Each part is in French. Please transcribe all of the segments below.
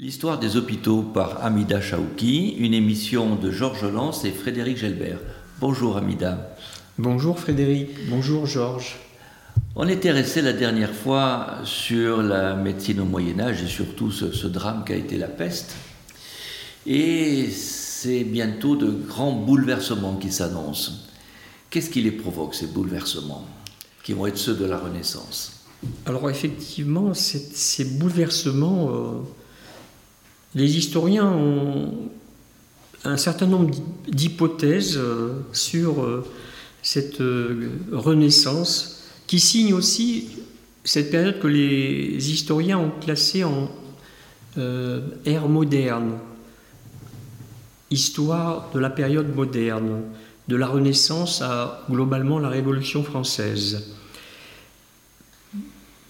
L'histoire des hôpitaux par Amida Chaouki, une émission de Georges Lance et Frédéric Gelbert. Bonjour Amida. Bonjour Frédéric, bonjour Georges. On était resté la dernière fois sur la médecine au Moyen Âge et surtout ce, ce drame qu'a été la peste. Et c'est bientôt de grands bouleversements qui s'annoncent. Qu'est-ce qui les provoque, ces bouleversements, qui vont être ceux de la Renaissance? Alors effectivement, ces bouleversements... Euh, les historiens ont un certain nombre d'hypothèses euh, sur euh, cette euh, renaissance qui signe aussi cette période que les historiens ont classée en ère moderne, histoire de la période moderne, de la Renaissance à globalement la Révolution française.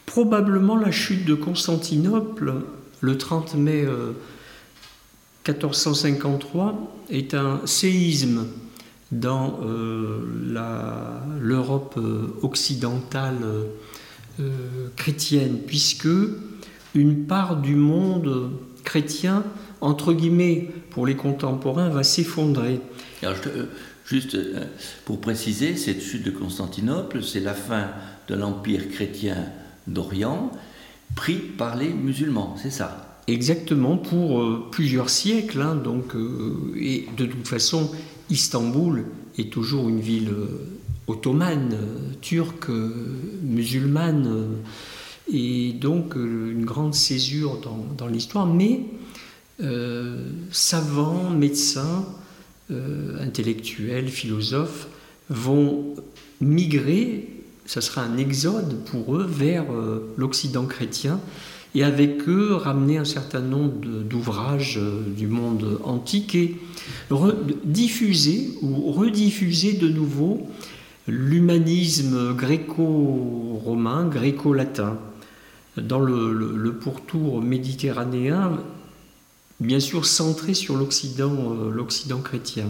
Probablement la chute de Constantinople le 30 mai 1453 est un séisme dans euh, l'Europe euh, occidentale euh, chrétienne, puisque une part du monde chrétien, entre guillemets, pour les contemporains, va s'effondrer. juste pour préciser, cette chute de Constantinople, c'est la fin de l'empire chrétien d'Orient, pris par les musulmans, c'est ça? Exactement, pour euh, plusieurs siècles. Hein, donc, euh, et de toute façon, Istanbul est toujours une ville euh, ottomane, turque, musulmane, et donc une grande césure dans, dans l'histoire. Mais savants, médecins, intellectuels, philosophes vont migrer, ça sera un exode pour eux, vers l'Occident chrétien et avec eux ramener un certain nombre d'ouvrages euh, du monde antique et diffuser ou rediffuser de nouveau l'humanisme gréco-romain, gréco-latin. Dans le, pourtour méditerranéen, bien sûr centré sur l'Occident, euh, l'Occident chrétien.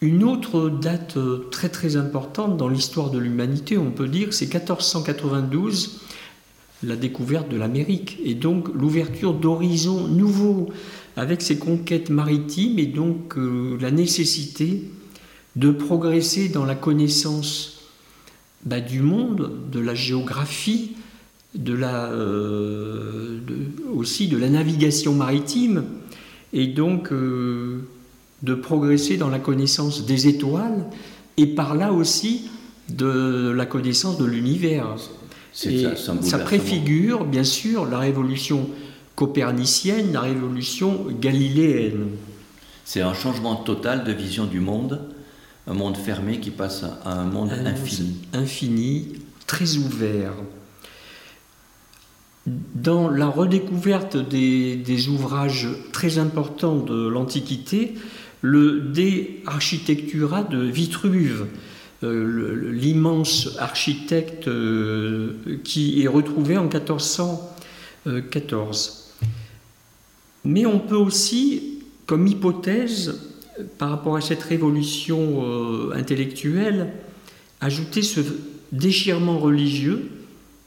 Une autre date euh, très très importante dans l'histoire de l'humanité, on peut dire, c'est 1492 la découverte de l'Amérique et donc l'ouverture d'horizons nouveaux avec ses conquêtes maritimes et donc euh, la nécessité de progresser dans la connaissance bah, du monde, de la géographie, euh, aussi de la navigation maritime et donc de progresser dans la connaissance des étoiles et par là aussi de la connaissance de l'univers. Et ça préfigure, bien sûr, la révolution copernicienne, la révolution galiléenne. C'est un changement total de vision du monde, un monde fermé qui passe à un monde infini. Infini, très ouvert. Dans la redécouverte des, des ouvrages très importants de l'Antiquité, le De Architectura de Vitruve, euh, l'immense architecte euh, qui est retrouvé en 1414. Mais on peut aussi, comme hypothèse, par rapport à cette révolution euh, intellectuelle, ajouter ce déchirement religieux,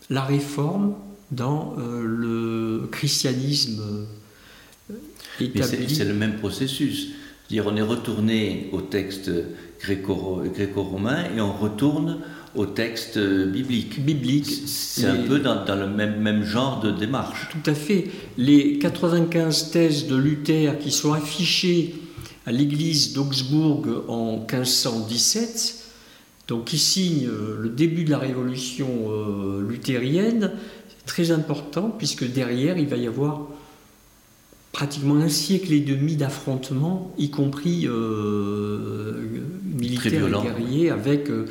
la réforme dans le christianisme établi. C'est le même processus. Dire, on est retourné au texte gréco-romain et on retourne au texte biblique. Biblique. C'est un peu dans, le même, même, genre de démarche. Tout à fait. Les 95 thèses de Luther qui sont affichées à l'église d'Augsbourg en 1517, donc qui signent euh, le début de la révolution euh, luthérienne, c'est très important puisque derrière il va y avoir pratiquement un siècle et demi d'affrontements, y compris euh, militaires et guerriers, avec euh,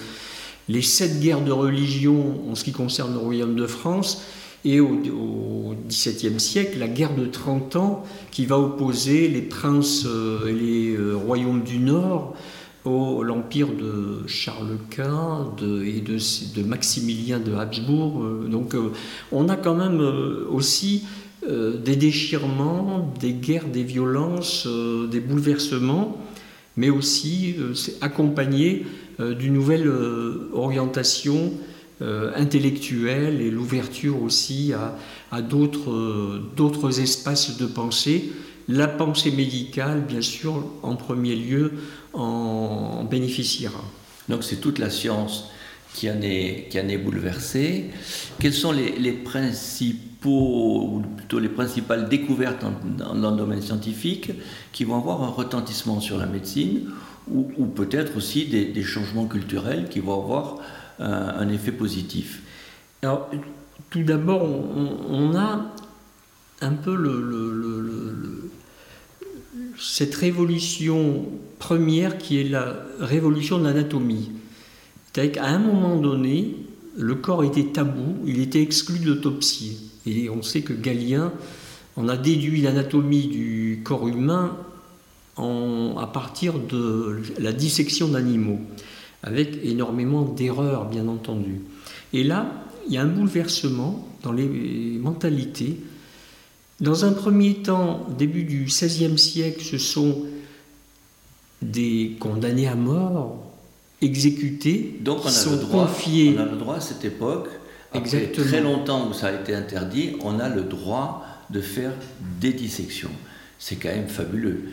les sept guerres de religion en ce qui concerne le royaume de France, et au, XVIIe siècle, la guerre de 30 ans qui va opposer les princes euh, et les royaumes du Nord au l'empire de Charles Quint et de, de, Maximilien de Habsbourg. Donc on a quand même aussi euh, des déchirements, des guerres, des violences, euh, des bouleversements, mais aussi euh, accompagné d'une nouvelle orientation intellectuelle et l'ouverture aussi à, d'autres espaces de pensée. La pensée médicale, bien sûr, en premier lieu, en, bénéficiera. Donc c'est toute la science qui en est, qui en est bouleversée. Quels sont les, ou plutôt les principales découvertes dans, le domaine scientifique qui vont avoir un retentissement sur la médecine ou, peut-être aussi des, changements culturels qui vont avoir un, effet positif Alors, tout d'abord, on, a un peu cette révolution première qui est la révolution de l'anatomie. C'est-à-dire qu'à un moment donné, le corps était tabou, il était exclu de l'autopsie. Et on sait que Galien en a déduit l'anatomie du corps humain à partir de la dissection d'animaux, avec énormément d'erreurs, bien entendu. Et là, il y a un bouleversement dans les mentalités. Dans un premier temps, début du XVIe siècle, ce sont des condamnés à mort, exécutés, Donc on a sont le droit, confiés. On a le droit à cette époque, après très longtemps où ça a été interdit, on a le droit de faire des dissections c'est quand même fabuleux.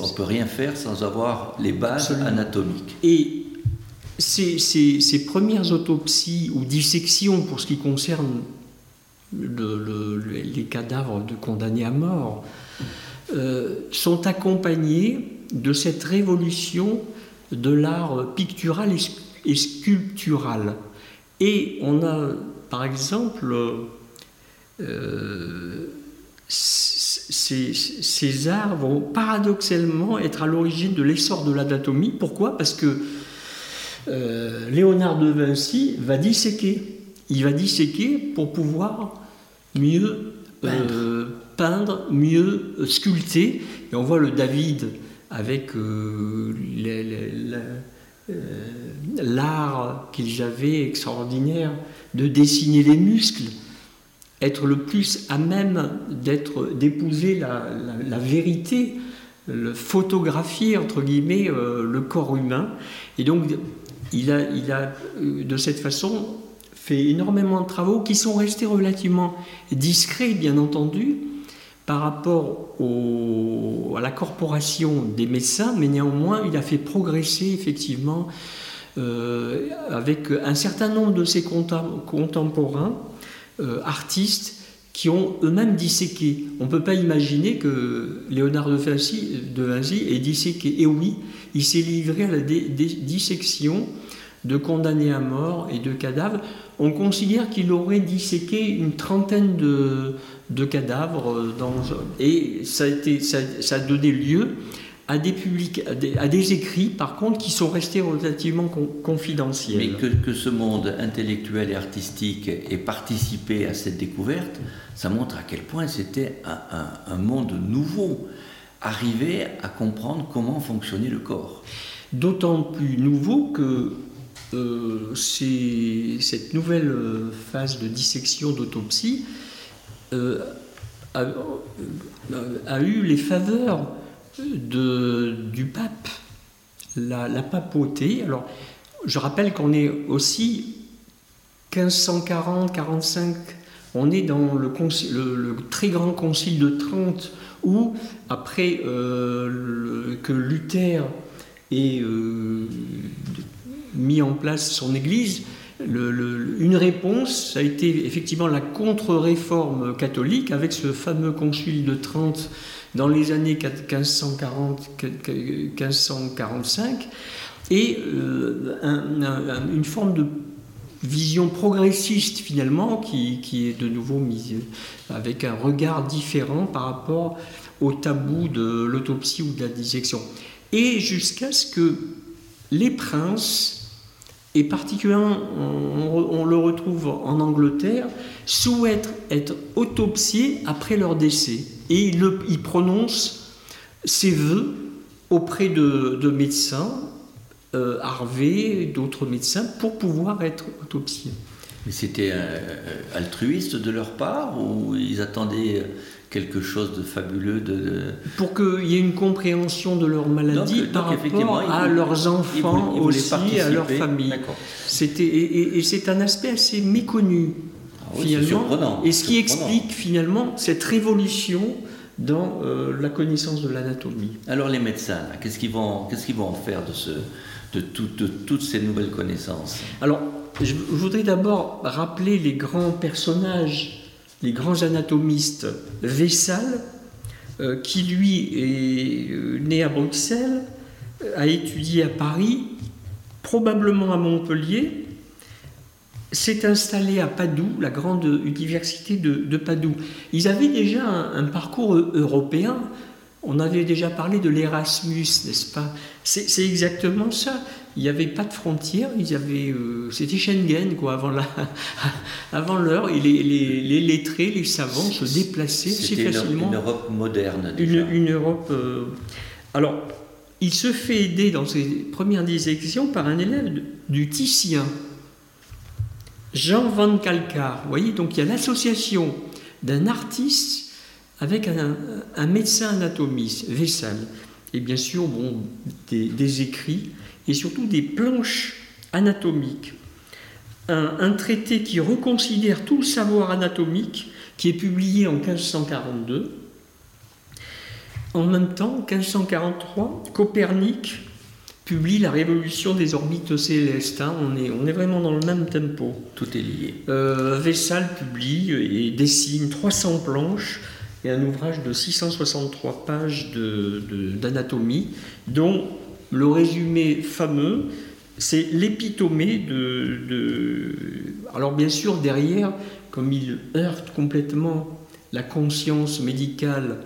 On ne peut rien faire sans avoir les bases anatomiques. Et ces, premières autopsies ou dissections pour ce qui concerne les cadavres de condamnés à mort euh, sont accompagnées de cette révolution de l'art pictural et, sculptural. Et on a, par exemple, euh, ces, arts vont paradoxalement être à l'origine de l'essor de l'anatomie. Pourquoi? Parce que euh, Léonard de Vinci va disséquer. Il va disséquer pour pouvoir mieux euh, peindre, mieux sculpter. Et on voit le David avec euh, l'art qu'il avait extraordinaire de dessiner les muscles être le plus à même d'être d'épouser la, vérité, photographier entre guillemets euh, le corps humain. Et donc il a, il a euh, de cette façon fait énormément de travaux qui sont restés relativement discrets, bien entendu, par rapport à la corporation des médecins, mais néanmoins il a fait progresser effectivement euh, avec un certain nombre de ses contemporains euh, artistes qui ont eux-mêmes disséqué. On ne peut pas imaginer que Léonard de Vinci, de Vinci ait disséqué. Et oui, il s'est livré à la dissection de condamnés à mort et de cadavres. On considère qu'il aurait disséqué une trentaine de, de cadavres dans, et ça a, été, ça, ça a donné lieu à des, publics, à des, écrits, par contre, qui sont restés relativement confidentiels. Mais que, que, ce monde intellectuel et artistique ait participé à cette découverte, ça montre à quel point c'était un, un, monde nouveau, arriver à comprendre comment fonctionnait le corps. D'autant plus nouveau que euh, cette nouvelle euh, phase de dissection, d'autopsie, euh, a, eu les faveurs du pape, la, papauté. Alors, je rappelle qu'on est aussi 1540-45, on est dans le, le, très grand concile de Trente, où, après que Luther euh, mis en place son Église, une réponse, a été effectivement la contre-réforme catholique avec ce fameux concile de Trente dans les années 1540-1545 et euh, une forme de vision progressiste finalement qui, qui, est de nouveau mise avec un regard différent par rapport au tabou de l'autopsie ou de la dissection. Et jusqu'à ce que les princes, et particulièrement on, le retrouve en Angleterre, souhaitent être autopsiés après leur décès et il, le, prononce ses voeux auprès de, médecins, euh, Harvey, d'autres médecins, pour pouvoir être autopsié. Mais c'était euh, altruiste de leur part ou ils attendaient quelque chose de fabuleux de, Pour qu'il y ait une compréhension de leur maladie par rapport à leurs enfants aussi, à leur famille. C'était, et, c'est un aspect assez méconnu, ah finalement. Et ce qui explique finalement cette révolution dans euh, la connaissance de l'anatomie. Alors les médecins, qu'est-ce qu'ils vont, qu'est-ce qu'ils vont en faire de, ce, de, de toutes ces nouvelles connaissances? Alors, je voudrais d'abord rappeler les grands personnages les grands anatomistes Vessal, euh, qui lui est euh, né à Bruxelles, a étudié à Paris, probablement à Montpellier, s'est installé à Padoue, la grande université de, Padoue. Ils avaient déjà un parcours européen on avait déjà parlé de l'Erasmus, n'est-ce pas? C'est exactement ça. Il n'y avait pas de frontières, euh, c'était Schengen quoi, avant l'heure. avant et les, les, lettrés, les savants se déplaçaient assez facilement. Une, Europe moderne. Une, Europe. Euh, alors, il se fait aider dans ses premières dissection par un élève du Titien, Jean van Calcar. Vous voyez, donc il y a l'association d'un artiste avec un, médecin anatomiste, Vessal, et bien sûr bon, des, écrits et surtout des planches anatomiques. Un, traité qui reconsidère tout le savoir anatomique, qui est publié en 1542. En même temps, en 1543, Copernic publie La Révolution des orbites célestes. Hein. On, est, on est vraiment dans le même tempo. Tout est lié. Euh, Vessal publie et dessine 300 planches et un ouvrage de 663 pages d'anatomie, dont le résumé fameux, c'est l'épitomée de, Alors bien sûr, derrière, comme il heurte complètement la conscience médicale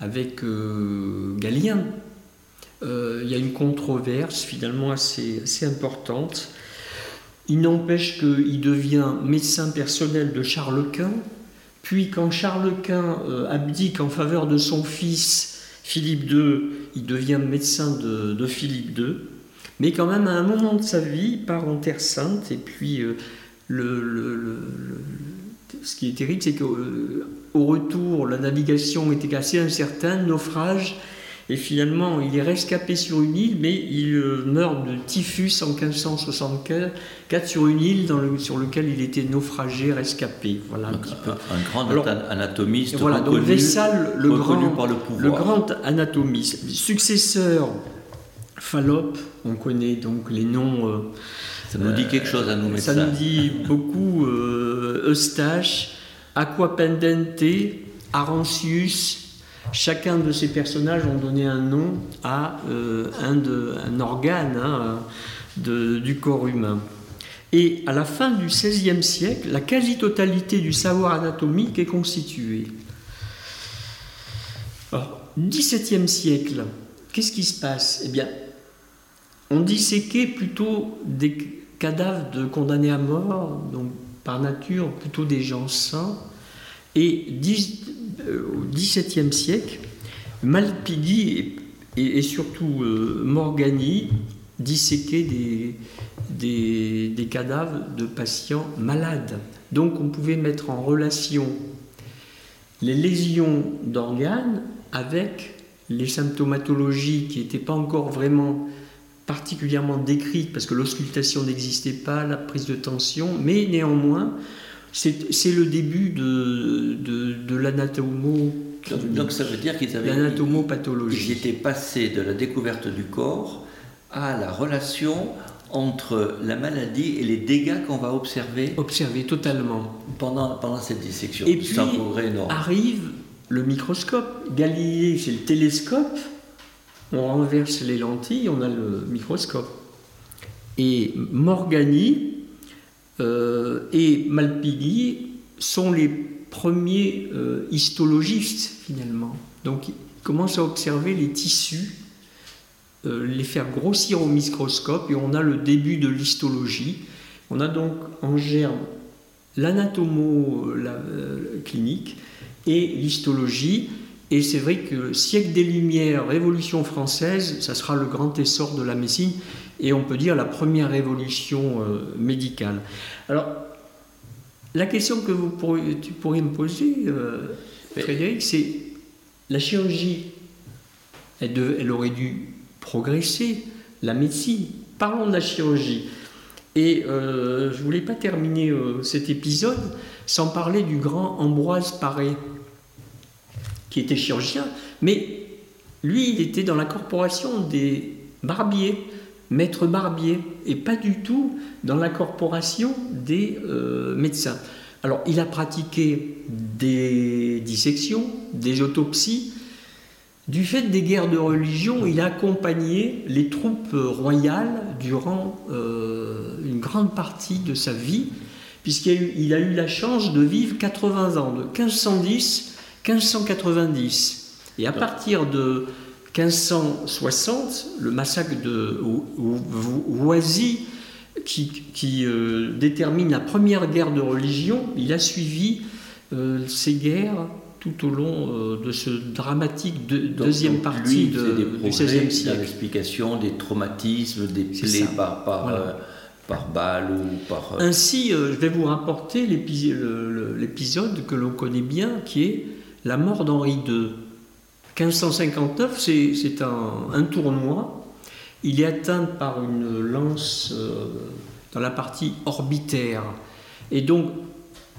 avec euh, Galien, euh, il y a une controverse finalement assez, assez importante. Il n'empêche qu'il devient médecin personnel de Charles Quint, puis quand Charles Quint euh, abdique en faveur de son fils Philippe II, il devient médecin de, Philippe II. Mais quand même, à un moment de sa vie, il part en Terre Sainte. Et puis, euh, le, ce qui est terrible, c'est qu'au euh, retour, la navigation était assez incertaine, naufrage. Et finalement, il est rescapé sur une île, mais il euh, meurt de typhus en 1564 sur une île dans le, sur laquelle il était naufragé, rescapé. Voilà un, petit peu. un grand anatomiste voilà, reconnu, donc Vessal, le grand, par le grand anatomiste, successeur Fallope, on connaît donc les noms. Euh, ça nous dit quelque chose à nous médecins. Ça nous dit beaucoup euh, Eustache, Aquapendente, Arancius, Chacun de ces personnages ont donné un nom à euh, un, organe hein, du corps humain. Et à la fin du XVIe siècle, la quasi-totalité du savoir anatomique est constituée. Alors, XVIIe siècle, qu'est-ce qui se passe? Eh bien, on disséquait plutôt des cadavres de condamnés à mort, donc par nature plutôt des gens sains, et au XVIIe siècle, Malpighi et, surtout euh, Morgani disséquaient des, des, cadavres de patients malades. Donc on pouvait mettre en relation les lésions d'organes avec les symptomatologies qui n'étaient pas encore vraiment particulièrement décrites parce que l'auscultation n'existait pas, la prise de tension, mais néanmoins c'est le début de, de, l'anatomo. Donc, ça veut dire qu'ils avaient. L'anatomopathologie. Ils étaient passés de la découverte du corps à la relation entre la maladie et les dégâts qu'on va observer. Observer totalement. Pendant, pendant cette dissection. Et puis arrive le microscope. Galilée, c'est le télescope. On renverse les lentilles, on a le microscope. Et Morgani, et Malpighi sont les premiers euh, histologistes finalement. Donc ils commencent à observer les tissus, euh, les faire grossir au microscope et on a le début de l'histologie. On a donc en germe l'anatomo clinique et l'histologie. Et c'est vrai que siècle des Lumières, Révolution française, ça sera le grand essor de la médecine et on peut dire la première révolution euh, médicale. Alors, La question que vous pourriez, tu pourrais me poser, euh, Frédéric, c'est la chirurgie, elle, elle, aurait dû progresser, la médecine. Parlons de la chirurgie. Et euh, je ne voulais pas terminer cet épisode sans parler du grand Ambroise Paré, qui était chirurgien, mais lui, il était dans la corporation des barbiers, maître barbier, et pas du tout dans la corporation des euh, médecins. Alors, il a pratiqué des dissections, des autopsies. Du fait des guerres de religion, il a accompagné les troupes royales durant euh, une grande partie de sa vie, puisqu'il a, a, eu la chance de vivre 80 ans, de 1510 1590. Et à partir de 1560, le massacre de Oisy, qui, euh, détermine la première guerre de religion, il a suivi euh, ces guerres tout au long euh, de ce dramatique deuxième partie de, du XVIe siècle. L'explication des traumatismes, des plaies par, par, balle ou par... Ainsi, je vais vous rapporter l'épisode que l'on connaît bien, qui est la mort d'Henri II. 1559, c'est un, tournoi. Il est atteint par une lance euh, dans la partie orbitaire. Et donc,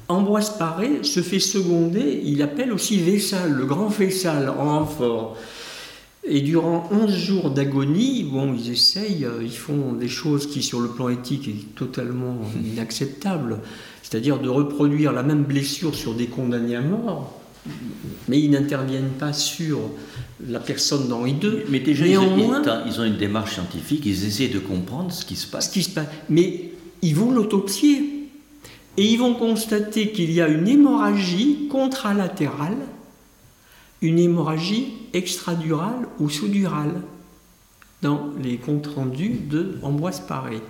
Ambroise Paré se fait seconder, il appelle aussi Vessal, le grand Vessal, en renfort. Et durant 11 jours d'agonie, bon, ils essayent, euh, ils font des choses qui, sur le plan éthique, est totalement inacceptable. C'est-à-dire de reproduire la même blessure sur des condamnés à mort mais ils n'interviennent pas sur la personne d'Henri II. Mais déjà, ils, ont une démarche scientifique, ils essaient de comprendre ce qui se passe. Ce qui se passe. Mais ils vont l'autopsier. Et ils vont constater qu'il y a une hémorragie contralatérale, une hémorragie extradurale ou sous-durale dans les comptes rendus de Ambroise Paré.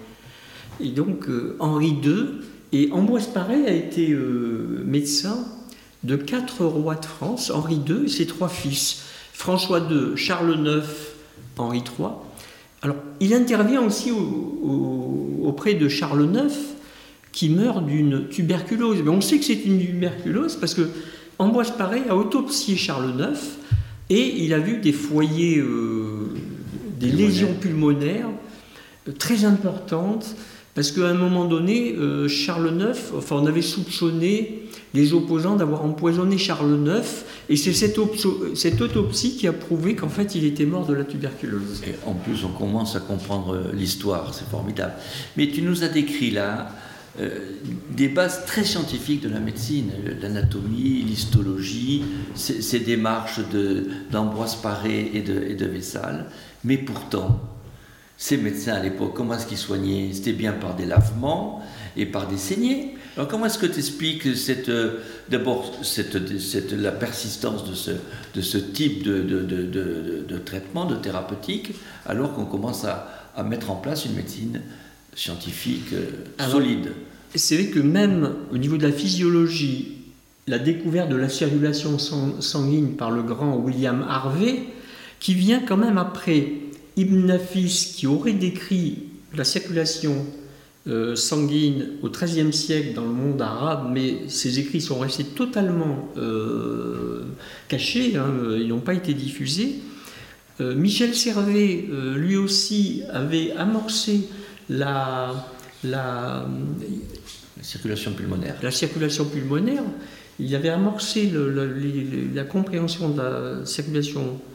Et donc euh, Henri II, et Ambroise Paré a été euh, médecin de quatre rois de France, Henri II et ses trois fils, François II, Charles IX, Henri III. Alors, il intervient aussi auprès de Charles IX, qui meurt d'une tuberculose. Mais on sait que c'est une tuberculose parce que Ambroise Paré a autopsié Charles IX et il a vu des foyers, euh, des lésions pulmonaires euh, très importantes parce qu'à un moment donné, euh, Charles IX, enfin, on avait soupçonné les opposants d'avoir empoisonné Charles IX, et c'est cette, autopsie qui a prouvé qu'en fait, il était mort de la tuberculose. En plus, on commence à comprendre l'histoire, c'est formidable. Mais tu nous as décrit là euh, des bases très scientifiques de la médecine, l'anatomie, l'histologie, ces, démarches d'Ambroise Paré et de, et de Vessal, mais pourtant, ces médecins à l'époque, comment est-ce qu'ils soignaient? C'était bien par des lavements et par des saignées. Alors comment est-ce que tu expliques cette, euh, d'abord cette, cette, la persistance de ce, de ce type de, de, de, de traitement, de thérapeutique, alors qu'on commence à, à, mettre en place une médecine scientifique euh, solide? C'est vrai que même au niveau de la physiologie, la découverte de la circulation sanguine par le grand William Harvey, qui vient quand même après Ibn Nafis, qui aurait décrit la circulation euh, sanguine au XIIIe siècle dans le monde arabe, mais ses écrits sont restés totalement euh, cachés, hein, ils n'ont pas été diffusés. Euh, Michel Servet, lui aussi, avait amorcé la, la, circulation pulmonaire. La circulation pulmonaire. Il avait amorcé la, la compréhension de la circulation pulmonaire,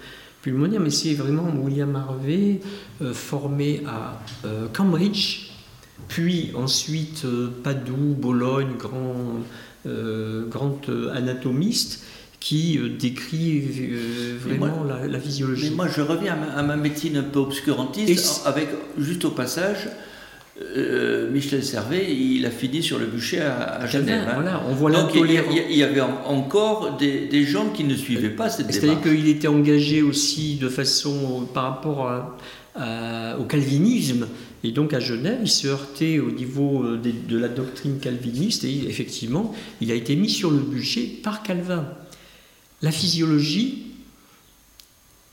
mais c'est vraiment William Harvey, euh, formé à euh, Cambridge, puis ensuite euh, Padoue, Bologne, grand, grand anatomiste, qui décrit vraiment la, physiologie. Mais moi, je reviens à ma, médecine un peu obscurantiste, avec juste au passage euh, Michel Servet, il a fini sur le bûcher à, Genève. Hein. Voilà, on voit Donc il y, avait encore des, gens qui ne suivaient pas cette démarche. C'est-à-dire qu'il était engagé aussi de façon par rapport au calvinisme. Et donc à Genève, il se heurtait au niveau euh, de, la doctrine calviniste et effectivement, il a été mis sur le bûcher par Calvin. La physiologie,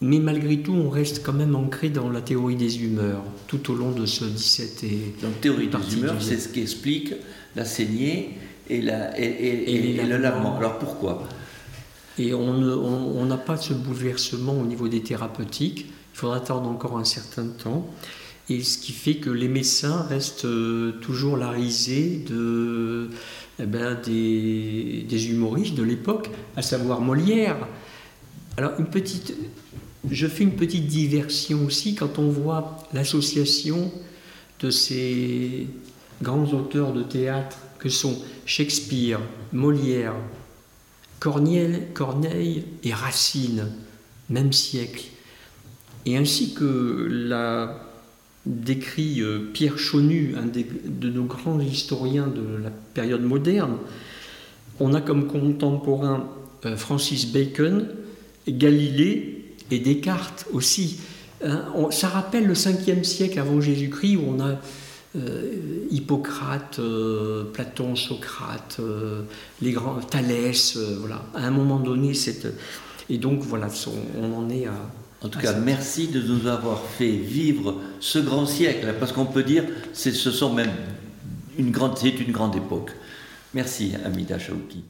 mais malgré tout, on reste quand même ancré dans la théorie des humeurs tout au long de ce 17 et. Donc, théorie des humeurs, c'est ce qui explique la saignée et, la, et, le lavement. Alors pourquoi? Et on n'a pas ce bouleversement au niveau des thérapeutiques. Il faudra attendre encore un certain temps. Et ce qui fait que les médecins restent euh, toujours la risée de, eh ben, des, des, humoristes de l'époque, à savoir Molière. Alors, une petite, je fais une petite diversion aussi quand on voit l'association de ces grands auteurs de théâtre que sont Shakespeare, Molière, Corneille et Racine, même siècle. Et ainsi que l'a décrit euh, Pierre Chaunu, un de nos grands historiens de la période moderne, on a comme contemporain euh, Francis Bacon, Galilée et Descartes aussi. Hein, ça rappelle le 5e siècle avant Jésus-Christ où on a euh, Hippocrate, Platon, Socrate, les grands Thalès, voilà. À un moment donné, cette et donc voilà, on en est à en tout cas, merci de nous avoir fait vivre ce grand siècle, parce qu'on peut dire que ce sont même une grande, c'est une grande époque. Merci, Amida Chaouki.